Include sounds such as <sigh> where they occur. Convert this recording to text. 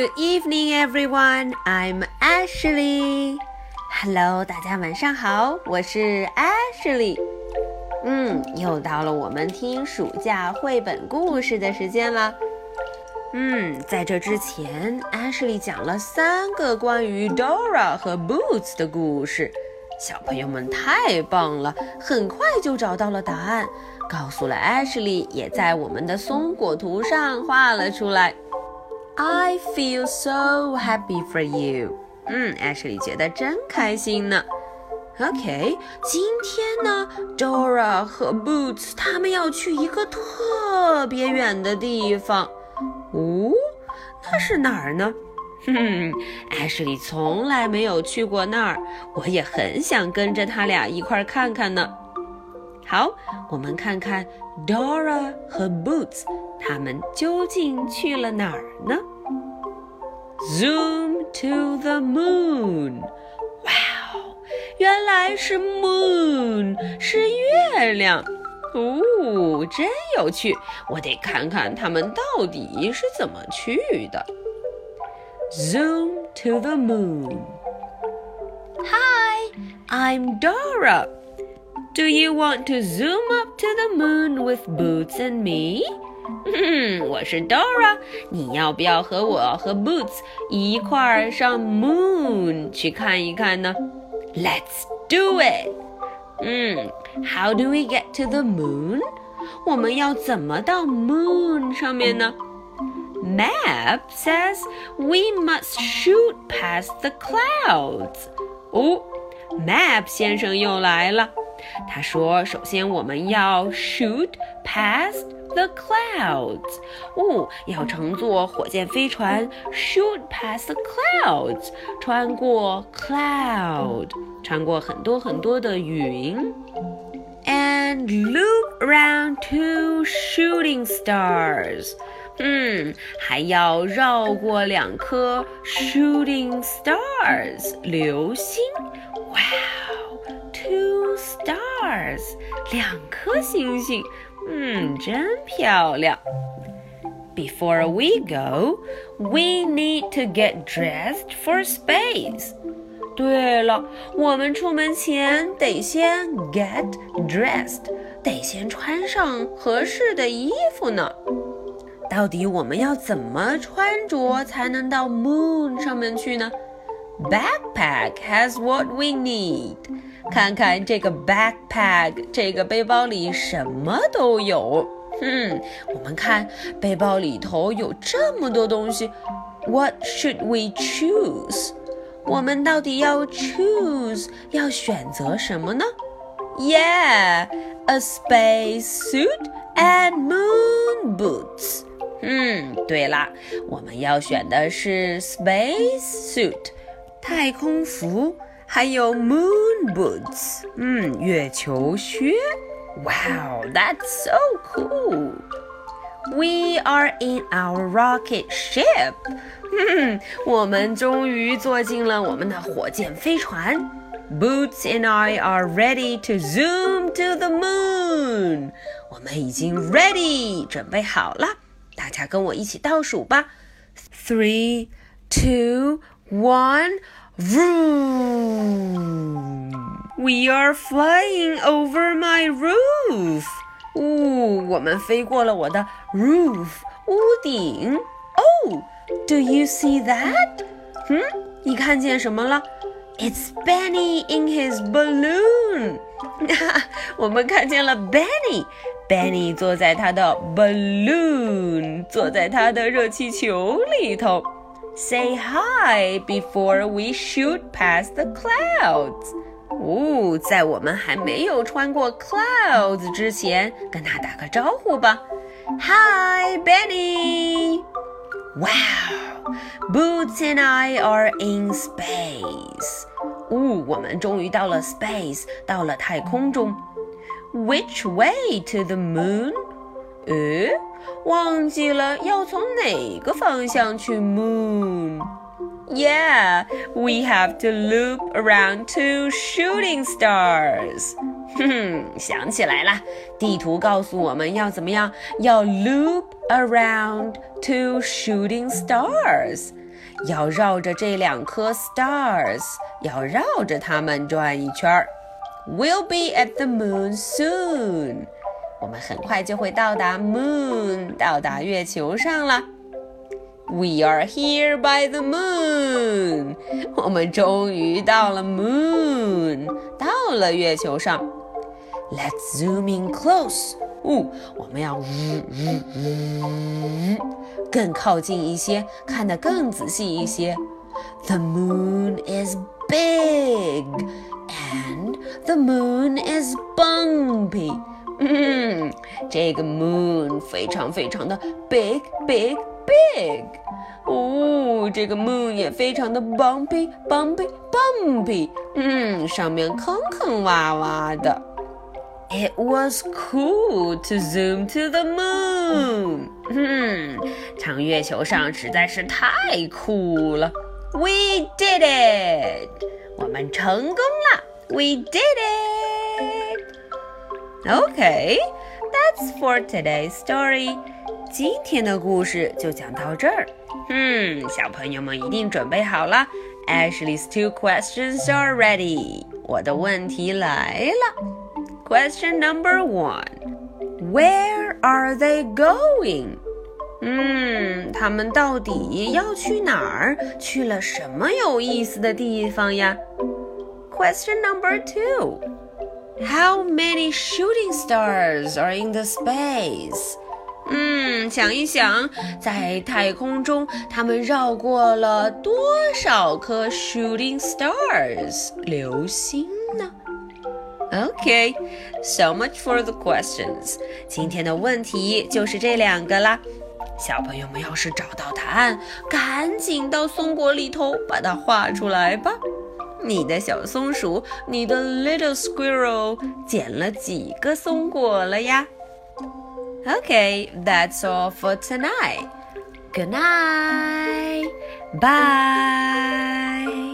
Good evening, everyone. I'm Ashley. Hello，大家晚上好，我是 Ashley。嗯，又到了我们听暑假绘本故事的时间了。嗯，在这之前，Ashley 讲了三个关于 Dora 和 Boots 的故事，小朋友们太棒了，很快就找到了答案，告诉了 Ashley，也在我们的松果图上画了出来。I feel so happy for you。嗯，Ashley 觉得真开心呢。OK，今天呢，Dora 和 Boots 他们要去一个特别远的地方。哦，那是哪儿呢？哼，Ashley 从来没有去过那儿，我也很想跟着他俩一块儿看看呢。好，我们看看 Dora 和 Boots 他们究竟去了哪儿呢？Zoom to the moon！哇哦，原来是 moon，是月亮。哦，真有趣！我得看看他们到底是怎么去的。Zoom to the moon. Hi, I'm Dora. Do you want to zoom up to the moon with Boots and me？嗯，我是 hmm, Dora，你要不要和我和 Boots 一块儿上 moon 去看一看呢？Let's do it! Hmm, it。嗯，How do we get to the moon？我们要怎么到 moon Map says we must shoot past the clouds. Oh, 哦，Map 先生又来了。他说：“首先我们要 shoot past the clouds。哦，要乘坐火箭飞船 shoot past the clouds，穿过 cloud，穿过很多很多的云。And loop around two shooting stars。嗯，还要绕过两颗 shooting stars 流星。两颗星星，嗯，真漂亮。Before we go, we need to get dressed for space. 对了，我们出门前得先 get dressed，得先穿上合适的衣服呢。到底我们要怎么穿着才能到 Moon 上面去呢 backpack has what we need。看看这个 backpack，这个背包里什么都有。嗯，我们看背包里头有这么多东西。What should we choose？我们到底要 choose 要选择什么呢？Yeah, a space suit and moon boots。嗯，对啦，我们要选的是 space suit。太空服，还有 moon boots，嗯，月球靴。Wow, that's so cool. We are in our rocket ship. <laughs> 嗯，我们终于坐进了我们的火箭飞船。Boots and I are ready to zoom to the moon. 我们已经 ready，准备好了。大家跟我一起倒数吧：three，two, one, vroom! We are flying over my roof. 哦，我们飞过了我的 roof 屋顶。Oh, oh, do you see that? Hmm? 嗯，你看见什么了？It's Benny in his balloon. <laughs> 我们看见了 Benny。Benny 坐在他的 balloon，坐在他的热气球里头。say hi before we shoot past the clouds. 哦，在我们还没有穿过 clouds 之前，跟他打个招呼吧。Hi, Benny. Wow, Boots and I are in space. 哦，我们终于到了 space，到了太空中。Which way to the moon? 忘记了要从哪个方向去 moon。Yeah, we have to loop around two shooting stars. <laughs> 哼，想起来了，地图告诉我们要怎么样，要 loop around two shooting stars，要绕着这两颗 stars，要绕着它们转一圈儿。We'll be at the moon soon. 我们很快就会到达 moon，到达月球上了。We are here by the moon。我们终于到了 moon，到了月球上。Let's zoom in close。哦，我们要更靠近一些，看得更仔细一些。The moon is big and the moon is bumpy。嗯，这个 moon 非常非常的 big big big。哦，这个 moon 也非常的 bumpy bumpy bumpy。嗯，上面坑坑洼洼的。It was cool to zoom to the moon。嗯，上月球上实在是太酷了。We did it！我们成功了。We did it! Okay, that's for today's story. 今天的故事就讲到这儿。嗯，小朋友们一定准备好了。Ashley's two questions are ready. 我的问题来了。Question number one: Where are they going? Hmm, 嗯，他们到底要去哪儿？去了什么有意思的地方呀？Question number two. How many shooting stars are in the space? 嗯，想一想，在太空中，他们绕过了多少颗 shooting stars 流星呢？Okay, so much for the questions. 今天的问题就是这两个啦。小朋友们要是找到答案，赶紧到松果里头把它画出来吧。你的小松鼠，你的 little squirrel，捡了几个松果了呀？Okay, that's all for tonight. Good night. Bye.